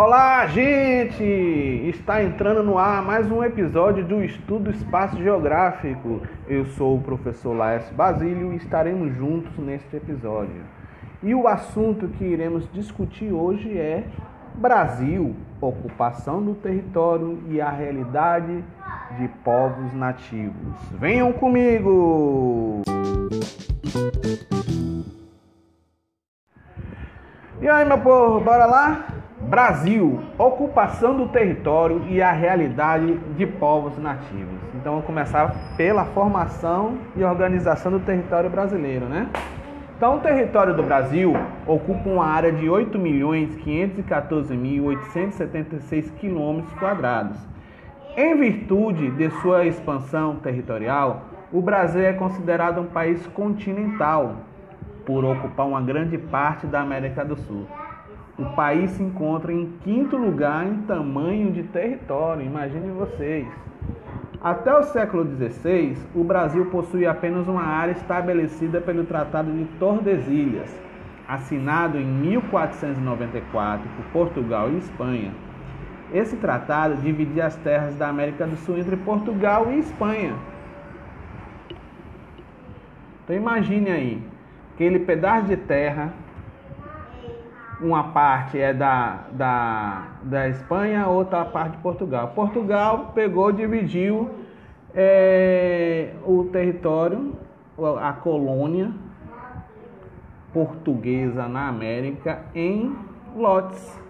Olá, gente! Está entrando no ar mais um episódio do Estudo Espaço Geográfico. Eu sou o professor Laércio Basílio e estaremos juntos neste episódio. E o assunto que iremos discutir hoje é Brasil, ocupação do território e a realidade de povos nativos. Venham comigo! E aí, meu povo, bora lá? Brasil, ocupação do território e a realidade de povos nativos. Então, vamos começar pela formação e organização do território brasileiro, né? Então, o território do Brasil ocupa uma área de 8.514.876 quilômetros quadrados. Em virtude de sua expansão territorial, o Brasil é considerado um país continental, por ocupar uma grande parte da América do Sul o país se encontra em quinto lugar em tamanho de território, imagine vocês. Até o século XVI, o Brasil possui apenas uma área estabelecida pelo Tratado de Tordesilhas, assinado em 1494 por Portugal e Espanha. Esse tratado dividia as terras da América do Sul entre Portugal e Espanha. Então imagine aí, aquele pedaço de terra uma parte é da, da, da Espanha, outra parte de Portugal. Portugal pegou, dividiu é, o território, a colônia portuguesa na América em lotes,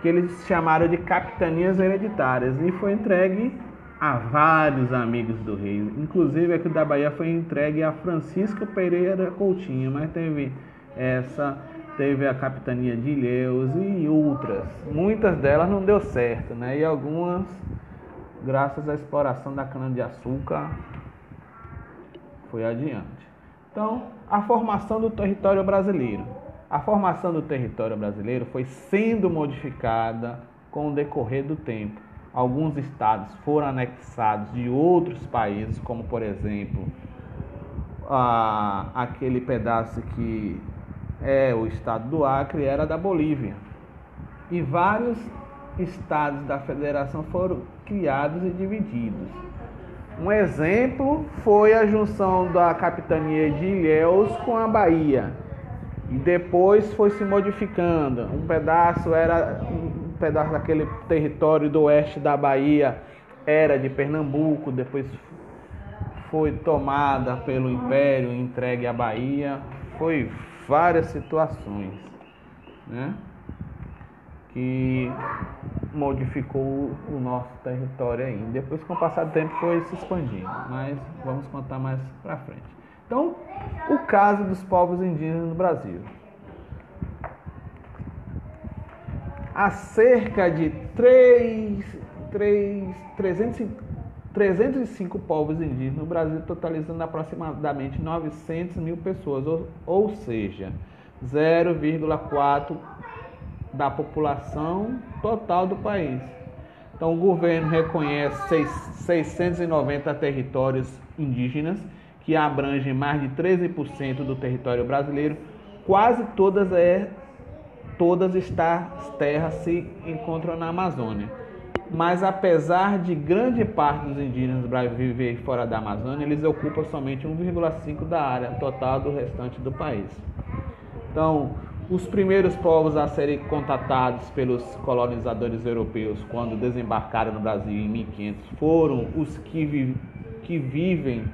que eles chamaram de capitanias hereditárias, e foi entregue a vários amigos do rei. Inclusive aqui da Bahia foi entregue a Francisco Pereira Coutinho, mas teve essa teve a capitania de Ilhéus e outras. Muitas delas não deu certo, né? E algumas, graças à exploração da cana-de-açúcar, foi adiante. Então, a formação do território brasileiro. A formação do território brasileiro foi sendo modificada com o decorrer do tempo. Alguns estados foram anexados de outros países, como por exemplo, a, aquele pedaço que é, o estado do Acre era da Bolívia. E vários estados da federação foram criados e divididos. Um exemplo foi a junção da capitania de Ilhéus com a Bahia. E depois foi se modificando. Um pedaço era um pedaço daquele território do oeste da Bahia era de Pernambuco, depois foi tomada pelo Império, entregue à Bahia. Foi várias situações, né? Que modificou o nosso território aí. Depois, com o passar do tempo, foi se expandindo, mas vamos contar mais para frente. Então, o caso dos povos indígenas no Brasil. Há cerca de 3, 3, 350 305 povos indígenas no Brasil, totalizando aproximadamente 900 mil pessoas, ou, ou seja, 0,4% da população total do país. Então, o governo reconhece 690 territórios indígenas, que abrangem mais de 13% do território brasileiro. Quase todas, é, todas estas terras se encontram na Amazônia mas apesar de grande parte dos indígenas viver fora da Amazônia, eles ocupam somente 1,5% da área total do restante do país. Então, os primeiros povos a serem contatados pelos colonizadores europeus quando desembarcaram no Brasil em 1500 foram os que, vi que vivem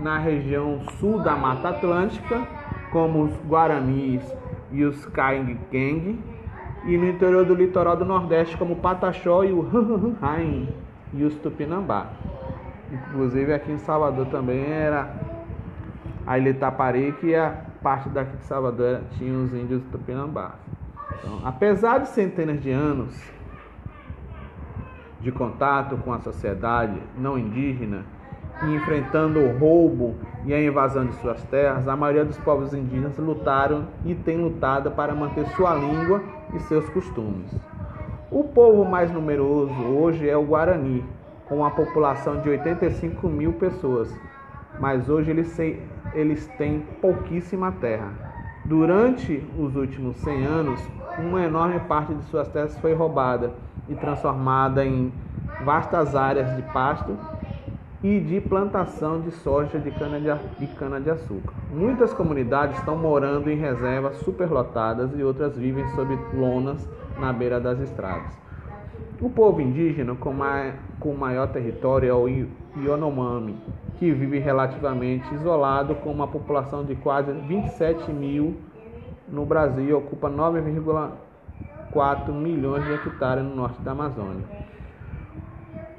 na região sul da Mata Atlântica, como os Guaranis e os Kaingang, e no interior do litoral do Nordeste, como Pataxó e o Rain e os Tupinambá. Inclusive aqui em Salvador também era a Ilha Itapari, que a parte daqui de Salvador tinha os índios Tupinambá. Então, apesar de centenas de anos de contato com a sociedade não indígena, e enfrentando o roubo e a invasão de suas terras, a maioria dos povos indígenas lutaram e tem lutado para manter sua língua e seus costumes. O povo mais numeroso hoje é o Guarani, com uma população de 85 mil pessoas, mas hoje eles, eles têm pouquíssima terra. Durante os últimos 100 anos, uma enorme parte de suas terras foi roubada e transformada em vastas áreas de pasto e de plantação de soja de cana-de-açúcar. Muitas comunidades estão morando em reservas superlotadas e outras vivem sob lonas na beira das estradas. O povo indígena com, com maior território é o Yanomami, que vive relativamente isolado com uma população de quase 27 mil no Brasil e ocupa 9,4 milhões de hectares no norte da Amazônia.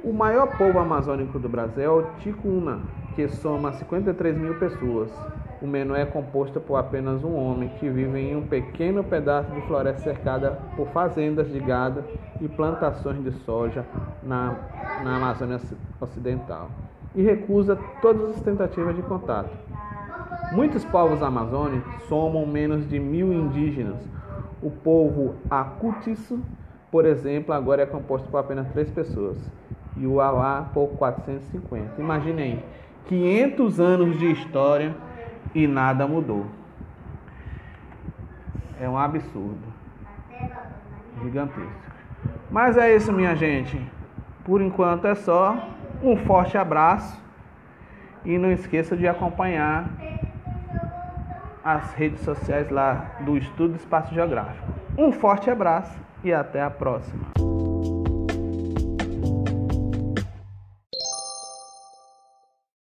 O maior povo amazônico do Brasil é o Ticuna, que soma 53 mil pessoas. O menor é composto por apenas um homem que vive em um pequeno pedaço de floresta cercada por fazendas de gado e plantações de soja na, na Amazônia Ocidental e recusa todas as tentativas de contato. Muitos povos amazônicos somam menos de mil indígenas. O povo Acutiço, por exemplo, agora é composto por apenas três pessoas e o Alá por 450. Imagine aí, 500 anos de história e nada mudou. É um absurdo. Gigantesco. Mas é isso, minha gente. Por enquanto é só. Um forte abraço. E não esqueça de acompanhar as redes sociais lá do Estudo Espaço Geográfico. Um forte abraço e até a próxima.